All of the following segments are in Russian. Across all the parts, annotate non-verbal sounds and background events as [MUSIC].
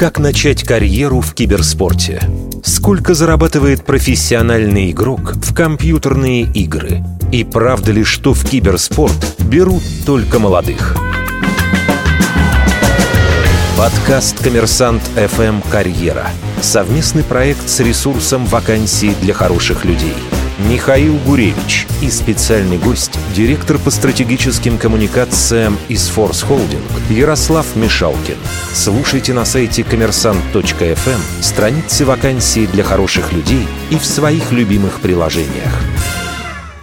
Как начать карьеру в киберспорте? Сколько зарабатывает профессиональный игрок в компьютерные игры? И правда ли, что в киберспорт берут только молодых? Подкаст «Коммерсант FM Карьера». Совместный проект с ресурсом вакансий для хороших людей – Михаил Гуревич и специальный гость, директор по стратегическим коммуникациям из Force Holding Ярослав Мишалкин. Слушайте на сайте коммерсант.фм страницы вакансий для хороших людей и в своих любимых приложениях.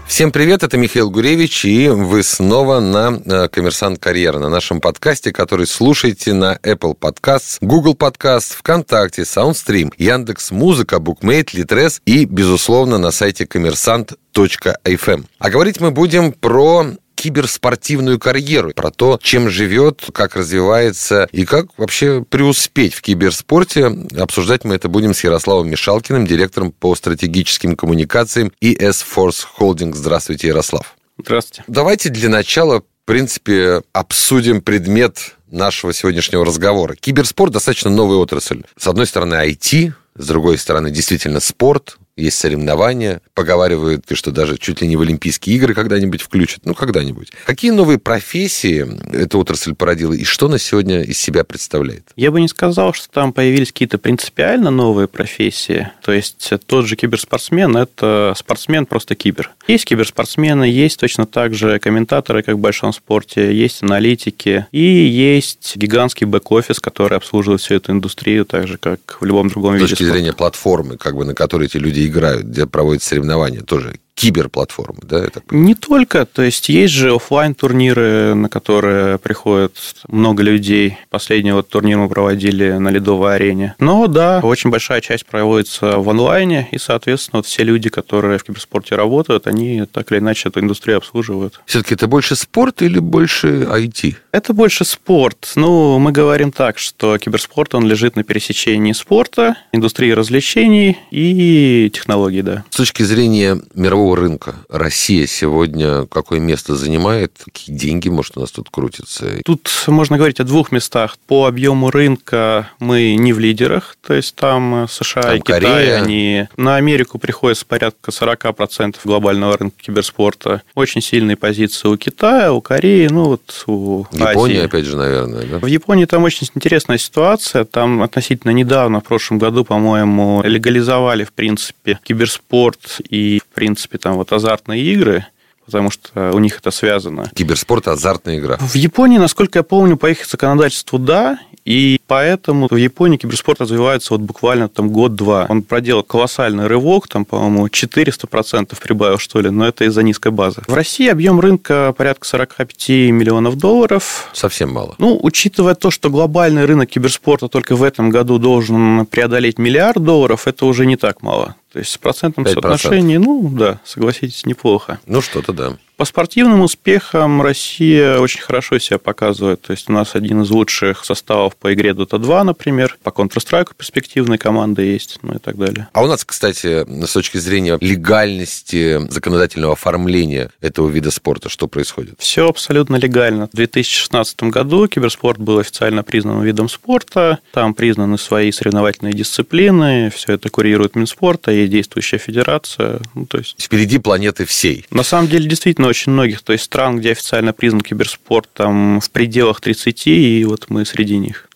Всем привет, это Михаил Гуревич, и вы снова на э, «Коммерсант Карьера», на нашем подкасте, который слушаете на Apple Podcasts, Google Podcasts, ВКонтакте, Soundstream, Яндекс Музыка, Букмейт, Литрес и, безусловно, на сайте коммерсант.фм. А говорить мы будем про киберспортивную карьеру, про то, чем живет, как развивается и как вообще преуспеть в киберспорте. Обсуждать мы это будем с Ярославом Мишалкиным, директором по стратегическим коммуникациям ES Force Holding. Здравствуйте, Ярослав. Здравствуйте. Давайте для начала, в принципе, обсудим предмет нашего сегодняшнего разговора. Киберспорт достаточно новая отрасль. С одной стороны, IT, с другой стороны, действительно спорт, есть соревнования, поговаривают, что даже чуть ли не в Олимпийские игры когда-нибудь включат, ну, когда-нибудь. Какие новые профессии эта отрасль породила, и что на сегодня из себя представляет? Я бы не сказал, что там появились какие-то принципиально новые профессии. То есть тот же киберспортсмен – это спортсмен просто кибер. Есть киберспортсмены, есть точно так же комментаторы, как в большом спорте, есть аналитики, и есть гигантский бэк-офис, который обслуживает всю эту индустрию, так же, как в любом другом виде С точки зрения платформы, как бы, на которой эти люди играют, где проводят соревнования, тоже киберплатформы, да? Это... Не только, то есть есть же офлайн турниры, на которые приходят много людей. Последний вот турнир мы проводили на Ледовой арене. Но да, очень большая часть проводится в онлайне, и, соответственно, вот все люди, которые в киберспорте работают, они так или иначе эту индустрию обслуживают. Все-таки это больше спорт или больше IT? Это больше спорт. Ну, мы говорим так, что киберспорт, он лежит на пересечении спорта, индустрии развлечений и технологий, да. С точки зрения мирового мирового рынка Россия сегодня какое место занимает? Какие деньги, может, у нас тут крутятся? Тут можно говорить о двух местах. По объему рынка мы не в лидерах, то есть там США там и Китай, Корея. они на Америку приходится порядка 40% глобального рынка киберспорта. Очень сильные позиции у Китая, у Кореи, ну вот у Японии, Азии. опять же, наверное, да? В Японии там очень интересная ситуация. Там относительно недавно, в прошлом году, по-моему, легализовали, в принципе, киберспорт и, в принципе, принципе, там вот азартные игры, потому что у них это связано. Киберспорт – азартная игра. В Японии, насколько я помню, по их законодательству – да, и поэтому в Японии киберспорт развивается вот буквально там год-два. Он проделал колоссальный рывок, там, по-моему, 400% прибавил, что ли, но это из-за низкой базы. В России объем рынка порядка 45 миллионов долларов. Совсем мало. Ну, учитывая то, что глобальный рынок киберспорта только в этом году должен преодолеть миллиард долларов, это уже не так мало. То есть с процентом 5%. соотношения, ну да, согласитесь, неплохо. Ну что-то да. По спортивным успехам Россия очень хорошо себя показывает. То есть у нас один из лучших составов по игре Dota 2, например. По Counter-Strike перспективная команда есть, ну и так далее. А у нас, кстати, с точки зрения легальности законодательного оформления этого вида спорта, что происходит? Все абсолютно легально. В 2016 году киберспорт был официально признан видом спорта. Там признаны свои соревновательные дисциплины. Все это курирует Минспорта, есть действующая федерация. Ну, то есть... Впереди планеты всей. На самом деле, действительно, очень многих. То есть стран, где официально признан киберспорт, там в пределах 30, и вот мы среди них.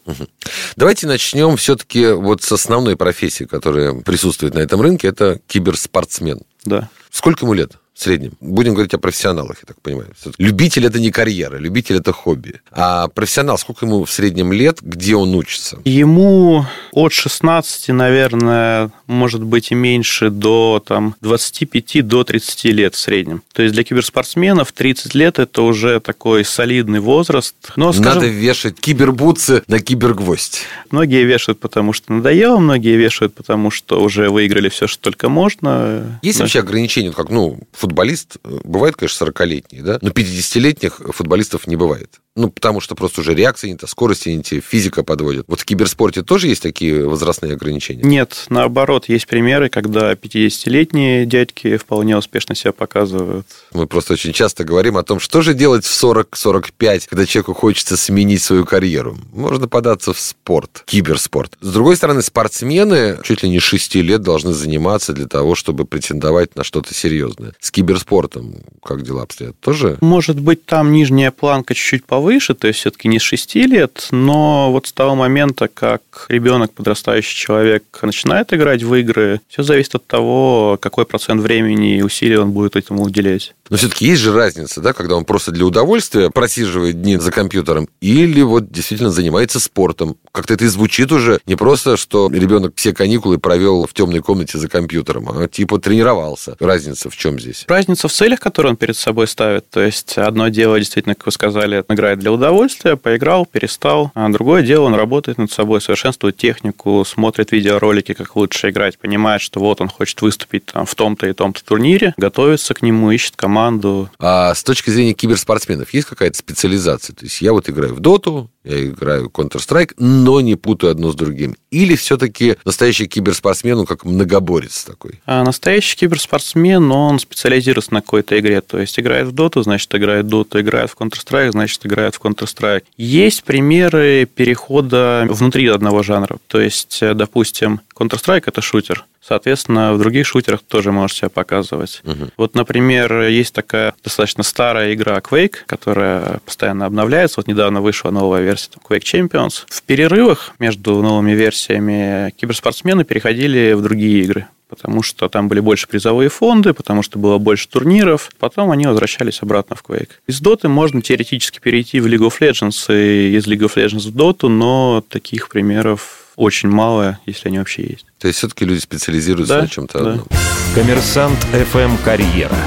Давайте начнем все-таки вот с основной профессии, которая присутствует на этом рынке, это киберспортсмен. Да. Сколько ему лет? В среднем. Будем говорить о профессионалах, я так понимаю. Любитель это не карьера, любитель это хобби. А профессионал, сколько ему в среднем лет, где он учится? Ему от 16, наверное, может быть и меньше, до там, 25 до 30 лет в среднем. То есть для киберспортсменов 30 лет это уже такой солидный возраст. Но, скажем, Надо вешать кибербутсы на кибергвоздь. Многие вешают, потому что надоело, многие вешают, потому что уже выиграли все, что только можно. Есть да. вообще ограничения, как, ну, футболист, э, бывает, конечно, 40-летний, да, но 50-летних футболистов не бывает. Ну, потому что просто уже реакции не та, скорости не те, физика подводит. Вот в киберспорте тоже есть такие возрастные ограничения? Нет, наоборот, есть примеры, когда 50-летние дядьки вполне успешно себя показывают. Мы просто очень часто говорим о том, что же делать в 40-45, когда человеку хочется сменить свою карьеру. Можно податься в спорт, киберспорт. С другой стороны, спортсмены чуть ли не 6 лет должны заниматься для того, чтобы претендовать на что-то серьезное. С киберспортом как дела обстоят? Тоже? Может быть, там нижняя планка чуть-чуть повыше, то есть все-таки не с 6 лет, но вот с того момента, как ребенок, подрастающий человек, начинает играть в игры, все зависит от того, какой процент времени и усилий он будет этому уделять. Но все-таки есть же разница, да, когда он просто для удовольствия просиживает дни за компьютером, или вот действительно занимается спортом. Как-то это и звучит уже не просто, что ребенок все каникулы провел в темной комнате за компьютером, а типа тренировался. Разница в чем здесь? Разница в целях, которые он перед собой ставит. То есть одно дело, действительно, как вы сказали, играет для удовольствия, поиграл, перестал. А другое дело, он работает над собой, совершенствует технику, смотрит видеоролики, как лучше играть, понимает, что вот он хочет выступить там, в том-то и том-то турнире, готовится к нему, ищет команду, команду. А с точки зрения киберспортсменов есть какая-то специализация? То есть я вот играю в доту, я играю в Counter-Strike, но не путаю одно с другим. Или все-таки настоящий киберспортсмен, он как многоборец такой? А настоящий киберспортсмен, он специализируется на какой-то игре. То есть играет в доту, значит, играет в доту, играет в Counter-Strike, значит, играет в Counter-Strike. Есть примеры перехода внутри одного жанра. То есть, допустим, Counter-Strike – это шутер. Соответственно, в других шутерах тоже можешь себя показывать. Угу. Вот, например, есть такая достаточно старая игра Quake, которая постоянно обновляется. Вот недавно вышла новая версия Quake Champions. В перерывах между новыми версиями киберспортсмены переходили в другие игры потому что там были больше призовые фонды, потому что было больше турниров. Потом они возвращались обратно в Quake. Из Dota можно теоретически перейти в League of Legends и из League of Legends в Dota, но таких примеров очень мало, если они вообще есть. То есть все-таки люди специализируются да, на чем-то да. одном. Коммерсант FM Карьера.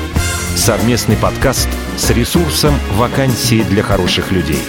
Совместный подкаст с ресурсом вакансии для хороших людей.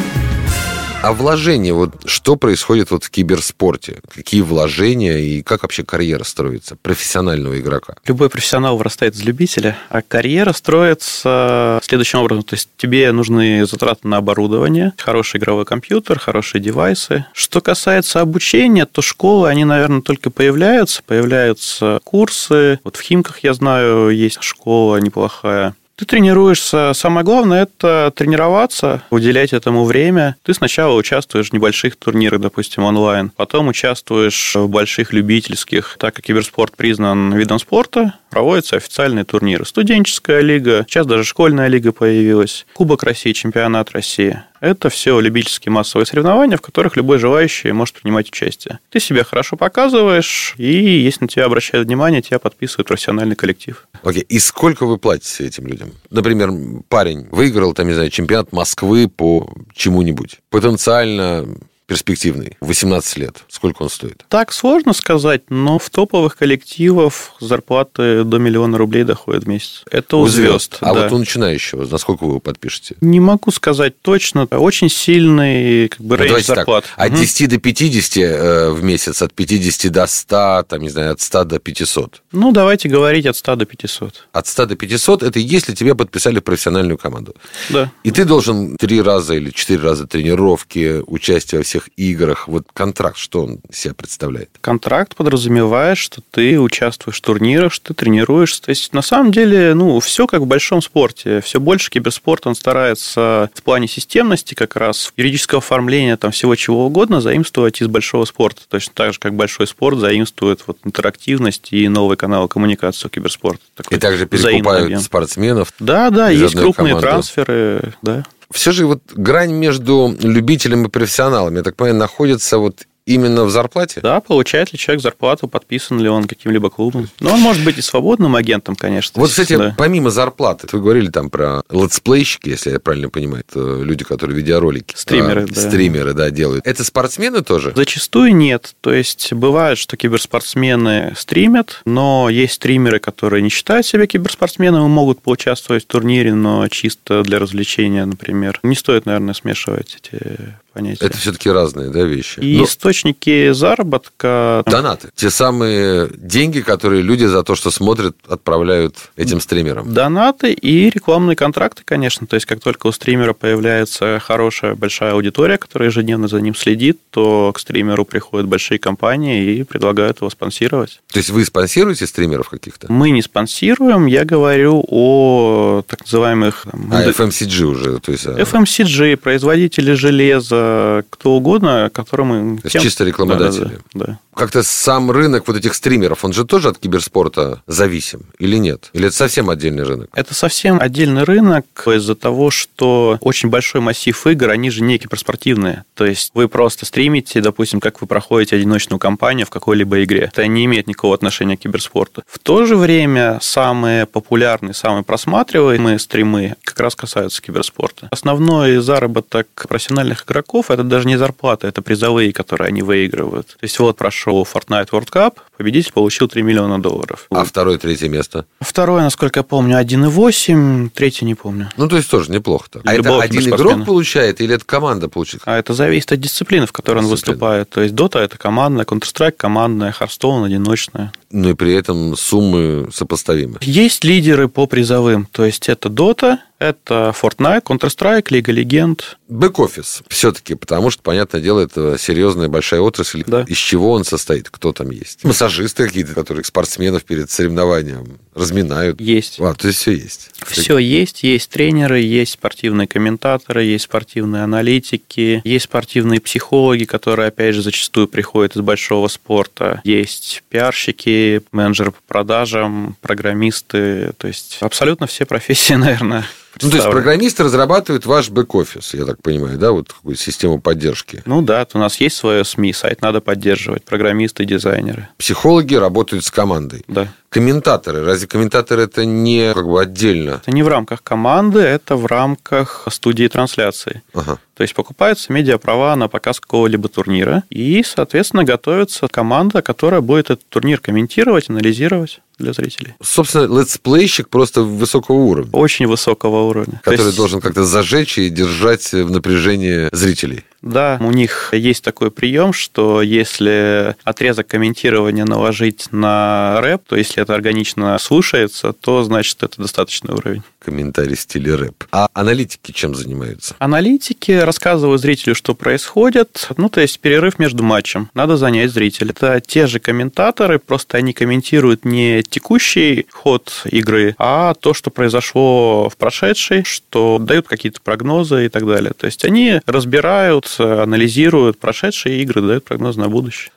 А вложения, вот что происходит вот в киберспорте? Какие вложения и как вообще карьера строится профессионального игрока? Любой профессионал вырастает из любителя, а карьера строится следующим образом. То есть тебе нужны затраты на оборудование, хороший игровой компьютер, хорошие девайсы. Что касается обучения, то школы, они, наверное, только появляются. Появляются курсы. Вот в Химках, я знаю, есть школа неплохая. Ты тренируешься. Самое главное – это тренироваться, уделять этому время. Ты сначала участвуешь в небольших турнирах, допустим, онлайн, потом участвуешь в больших любительских. Так как киберспорт признан видом спорта, проводятся официальные турниры. Студенческая лига, сейчас даже школьная лига появилась, Кубок России, чемпионат России. Это все любительские массовые соревнования, в которых любой желающий может принимать участие. Ты себя хорошо показываешь, и если на тебя обращают внимание, тебя подписывает профессиональный коллектив. Окей, okay. и сколько вы платите этим людям? Например, парень выиграл, там, не знаю, чемпионат Москвы по чему-нибудь. Потенциально перспективный, 18 лет? Сколько он стоит? Так сложно сказать, но в топовых коллективах зарплаты до миллиона рублей доходят в месяц. Это у, у звезд. звезд. А да. вот у начинающего, насколько вы его подпишете? Не могу сказать точно. Очень сильный как бы, ну, рейндж зарплат. Так. От угу. 10 до 50 э, в месяц, от 50 до 100, там, не знаю, от 100 до 500. Ну, давайте говорить от 100 до 500. От 100 до 500 – это если тебя подписали в профессиональную команду. Да. И ты должен три раза или четыре раза тренировки, участие во всех всех играх. Вот контракт, что он себя представляет? Контракт подразумевает, что ты участвуешь в турнирах, что ты тренируешься. То есть, на самом деле, ну, все как в большом спорте. Все больше киберспорт, он старается в плане системности как раз юридического оформления там всего чего угодно заимствовать из большого спорта. Точно так же, как большой спорт заимствует вот интерактивность и новые каналы коммуникации киберспорта. Такой и также перекупают спортсменов. Да, да, есть крупные команды. трансферы, да все же вот грань между любителем и профессионалом, я так понимаю, находится вот именно в зарплате? Да, получает ли человек зарплату, подписан ли он каким-либо клубом. Но он может быть и свободным агентом, конечно. Вот, кстати, да. помимо зарплаты, вы говорили там про летсплейщики, если я правильно понимаю, это люди, которые видеоролики. Стримеры, а, да. Стримеры, да, делают. Это спортсмены тоже? Зачастую нет. То есть, бывает, что киберспортсмены стримят, но есть стримеры, которые не считают себя киберспортсменами, могут поучаствовать в турнире, но чисто для развлечения, например. Не стоит, наверное, смешивать эти понятие. Это все-таки разные да, вещи. И Но... источники заработка... Донаты. Те самые деньги, которые люди за то, что смотрят, отправляют этим стримерам. Донаты и рекламные контракты, конечно. То есть, как только у стримера появляется хорошая, большая аудитория, которая ежедневно за ним следит, то к стримеру приходят большие компании и предлагают его спонсировать. То есть, вы спонсируете стримеров каких-то? Мы не спонсируем. Я говорю о так называемых... А, FMCG уже. То есть... А FMCG, производители железа, кто угодно, которым... То есть, чисто рекламодатели. Да, да. Как-то сам рынок вот этих стримеров, он же тоже от киберспорта зависим или нет? Или это совсем отдельный рынок? Это совсем отдельный рынок из-за того, что очень большой массив игр, они же не киберспортивные. То есть вы просто стримите, допустим, как вы проходите одиночную кампанию в какой-либо игре. Это не имеет никакого отношения к киберспорту. В то же время самые популярные, самые просматриваемые стримы как раз касаются киберспорта. Основной заработок профессиональных игроков – это даже не зарплата, это призовые, которые они выигрывают. То есть вот прошел Fortnite World Cup, победитель получил 3 миллиона долларов. А второе, третье место? Второе, насколько я помню, 1,8, третье не помню. Ну, то есть тоже неплохо. Так. А это один игрок получает или это команда получит? А это зависит от дисциплины, в которой он выступает. То есть Dota – это командная, Counter-Strike – командная, Hearthstone – одиночная. Ну и при этом суммы сопоставимы. Есть лидеры по призовым. То есть это Dota, это Fortnite, Counter-Strike, Лига Легенд. Бэк-офис все-таки, потому что, понятное дело, это серьезная большая отрасль. Да. Из чего он состоит? Кто там есть? Массажисты какие-то, которые спортсменов перед соревнованием разминают. Есть. А, то есть все есть. Все есть. Есть тренеры, есть спортивные комментаторы, есть спортивные аналитики, есть спортивные психологи, которые, опять же, зачастую приходят из большого спорта. Есть пиарщики, менеджеры по продажам, программисты. То есть абсолютно все профессии, [LAUGHS] наверное, ну, то есть программисты разрабатывают ваш бэк-офис, я так понимаю, да, вот какую систему поддержки. Ну да, у нас есть свое СМИ, сайт надо поддерживать, программисты, дизайнеры. Психологи работают с командой. Да. Комментаторы. Разве комментаторы это не как бы отдельно? Это не в рамках команды, это в рамках студии трансляции. Ага. То есть покупаются медиаправа на показ какого-либо турнира, и, соответственно, готовится команда, которая будет этот турнир комментировать, анализировать для зрителей. Собственно, летсплейщик просто высокого уровня. Очень высокого уровня. Который есть... должен как-то зажечь и держать в напряжении зрителей. Да, у них есть такой прием, что если отрезок комментирования наложить на рэп, то если это органично слушается, то значит это достаточный уровень. Комментарий в стиле рэп. А аналитики чем занимаются? Аналитики рассказывают зрителю, что происходит. Ну, то есть перерыв между матчем. Надо занять зрителя. Это те же комментаторы, просто они комментируют не текущий ход игры, а то, что произошло в прошедшей, что дают какие-то прогнозы и так далее. То есть они разбирают анализируют прошедшие игры, дают прогноз на будущее.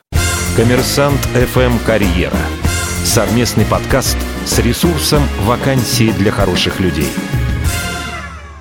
Коммерсант FM Карьера. Совместный подкаст с ресурсом вакансии для хороших людей.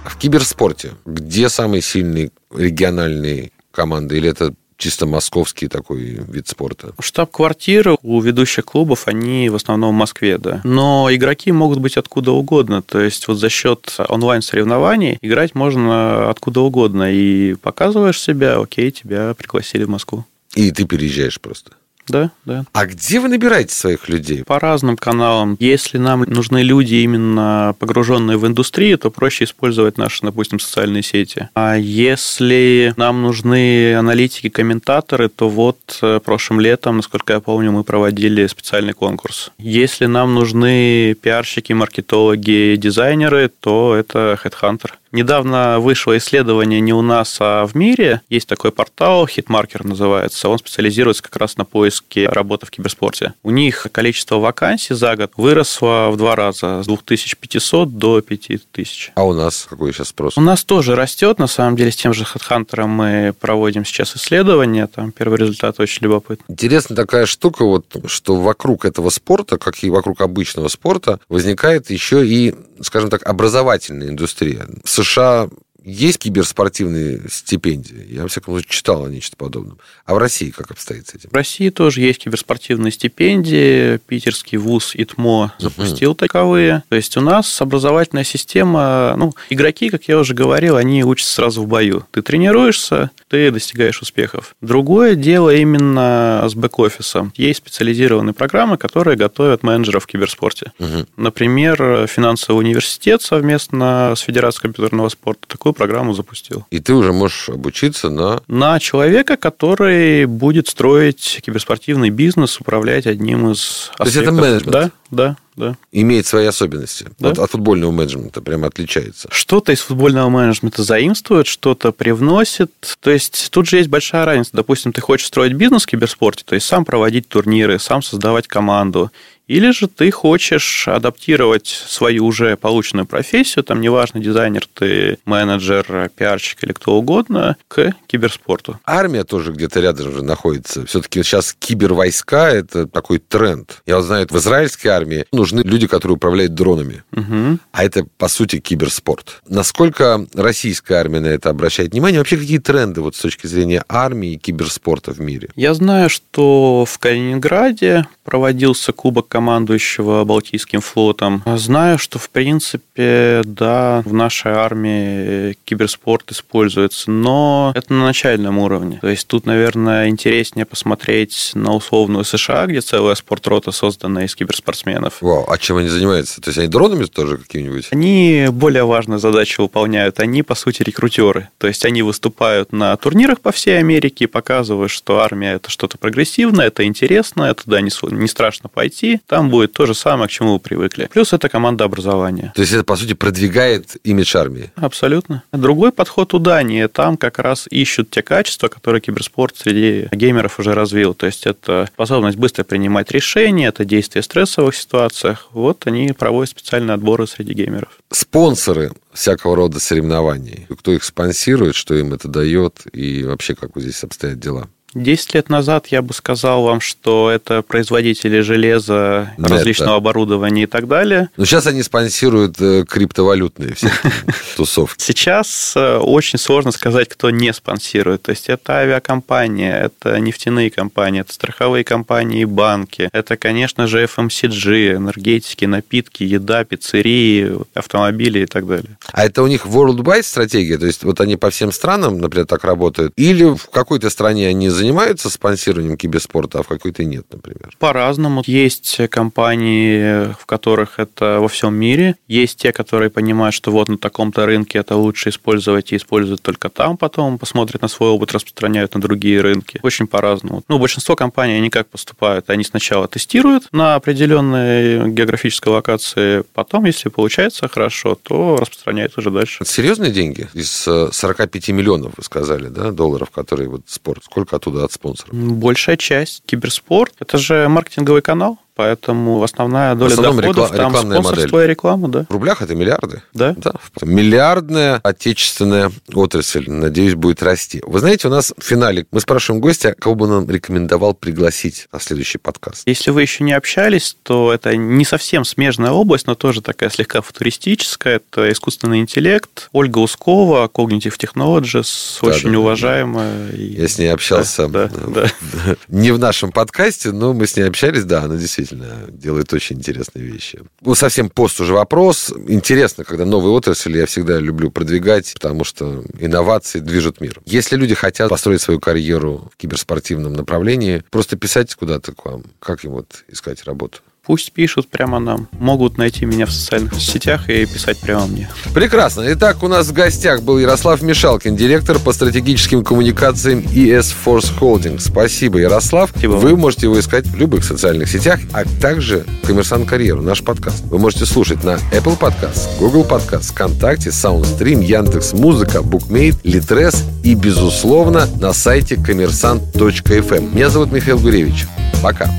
В киберспорте где самые сильные региональные команды? Или это чисто московский такой вид спорта? Штаб-квартиры у ведущих клубов, они в основном в Москве, да. Но игроки могут быть откуда угодно. То есть вот за счет онлайн-соревнований играть можно откуда угодно. И показываешь себя, окей, тебя пригласили в Москву. И ты переезжаешь просто? Да, да. А где вы набираете своих людей? По разным каналам. Если нам нужны люди именно погруженные в индустрию, то проще использовать наши, допустим, социальные сети. А если нам нужны аналитики, комментаторы, то вот э, прошлым летом, насколько я помню, мы проводили специальный конкурс. Если нам нужны пиарщики, маркетологи, дизайнеры, то это Headhunter. Недавно вышло исследование не у нас, а в мире. Есть такой портал, Hitmarker называется. Он специализируется как раз на поиске работы в киберспорте. У них количество вакансий за год выросло в два раза, с 2500 до 5000. А у нас какой сейчас спрос? У нас тоже растет, на самом деле, с тем же HeadHunter мы проводим сейчас исследования, там первый результат очень любопытный. Интересная такая штука, вот, что вокруг этого спорта, как и вокруг обычного спорта, возникает еще и, скажем так, образовательная индустрия. В США есть киберспортивные стипендии? Я, во всяком случае, читал о нечто подобном. А в России как обстоит с этим? В России тоже есть киберспортивные стипендии. Питерский вуз ИТМО запустил угу. таковые. То есть у нас образовательная система... Ну, игроки, как я уже говорил, они учатся сразу в бою. Ты тренируешься, ты достигаешь успехов. Другое дело именно с бэк-офисом. Есть специализированные программы, которые готовят менеджеров в киберспорте. Угу. Например, финансовый университет совместно с Федерацией компьютерного спорта такую программу запустил. И ты уже можешь обучиться на... На человека, который будет строить киберспортивный бизнес, управлять одним из. То есть это менеджмент? Да, да да. Имеет свои особенности. Да? От, от футбольного менеджмента прямо отличается. Что-то из футбольного менеджмента заимствует, что-то привносит. То есть тут же есть большая разница. Допустим, ты хочешь строить бизнес в киберспорте, то есть сам проводить турниры, сам создавать команду. Или же ты хочешь адаптировать свою уже полученную профессию, там неважно, дизайнер ты, менеджер, пиарщик или кто угодно, к киберспорту. Армия тоже где-то рядом же находится. Все-таки сейчас кибервойска – это такой тренд. Я вот знаю, в израильской армии нужны люди, которые управляют дронами. Угу. А это, по сути, киберспорт. Насколько российская армия на это обращает внимание? Вообще, какие тренды вот с точки зрения армии и киберспорта в мире? Я знаю, что в Калининграде проводился Кубок командующего Балтийским флотом. Знаю, что, в принципе, да, в нашей армии киберспорт используется, но это на начальном уровне. То есть тут, наверное, интереснее посмотреть на условную США, где целая спортрота создана из киберспортсменов. Вау, а чем они занимаются? То есть они дронами тоже какие-нибудь? Они более важную задачу выполняют. Они, по сути, рекрутеры. То есть они выступают на турнирах по всей Америке и показывают, что армия – это что-то прогрессивное, это интересно, это туда не, не страшно пойти там будет то же самое, к чему вы привыкли. Плюс это команда образования. То есть это, по сути, продвигает имидж армии? Абсолютно. Другой подход у Дании. Там как раз ищут те качества, которые киберспорт среди геймеров уже развил. То есть это способность быстро принимать решения, это действие в стрессовых ситуациях. Вот они проводят специальные отборы среди геймеров. Спонсоры всякого рода соревнований. Кто их спонсирует, что им это дает и вообще как вот здесь обстоят дела? Десять лет назад я бы сказал вам, что это производители железа, это. различного оборудования и так далее. Но сейчас они спонсируют э, криптовалютные все [LAUGHS] тусовки. Сейчас э, очень сложно сказать, кто не спонсирует. То есть это авиакомпания, это нефтяные компании, это страховые компании и банки. Это, конечно же, FMCG, энергетики, напитки, еда, пиццерии, автомобили и так далее. А это у них worldwide стратегия? То есть вот они по всем странам, например, так работают? Или в какой-то стране они занимаются спонсированием киберспорта, а в какой-то нет, например? По-разному. Есть компании, в которых это во всем мире. Есть те, которые понимают, что вот на таком-то рынке это лучше использовать и используют только там, потом посмотрят на свой опыт, распространяют на другие рынки. Очень по-разному. Ну, большинство компаний, они как поступают? Они сначала тестируют на определенной географической локации, потом, если получается хорошо, то распространяют уже дальше. Это серьезные деньги? Из 45 миллионов, вы сказали, да, долларов, которые вот спорт. Сколько оттуда оттуда от спонсоров? Большая часть. Киберспорт – это же маркетинговый канал. Поэтому основная доля в доходов рекла- там спонсорство модель. и реклама, да. В рублях это миллиарды? Да. да. Миллиардная отечественная отрасль, надеюсь, будет расти. Вы знаете, у нас в финале мы спрашиваем гостя, кого бы он рекомендовал пригласить на следующий подкаст. Если вы еще не общались, то это не совсем смежная область, но тоже такая слегка футуристическая. Это искусственный интеллект. Ольга Ускова, Cognitive Technologies, да, очень да, уважаемая. Да. Я с ней общался да, да, да. [LAUGHS] не в нашем подкасте, но мы с ней общались, да, она действительно действительно делает очень интересные вещи. Ну, совсем пост уже вопрос. Интересно, когда новые отрасли я всегда люблю продвигать, потому что инновации движут мир. Если люди хотят построить свою карьеру в киберспортивном направлении, просто писать куда-то к вам. Как им вот искать работу? Пусть пишут прямо нам. Могут найти меня в социальных сетях и писать прямо мне. Прекрасно. Итак, у нас в гостях был Ярослав Мишалкин, директор по стратегическим коммуникациям ES Force Holding. Спасибо, Ярослав. Спасибо. Вы можете его искать в любых социальных сетях, а также Коммерсант Карьеру, наш подкаст. Вы можете слушать на Apple Podcast, Google Podcast, ВКонтакте, SoundStream, Яндекс Музыка, Bookmate, Litres и, безусловно, на сайте коммерсант.фм. Меня зовут Михаил Гуревич. Пока.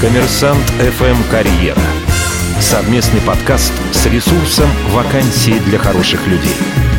Коммерсант FM Карьера. Совместный подкаст с ресурсом «Вакансии для хороших людей».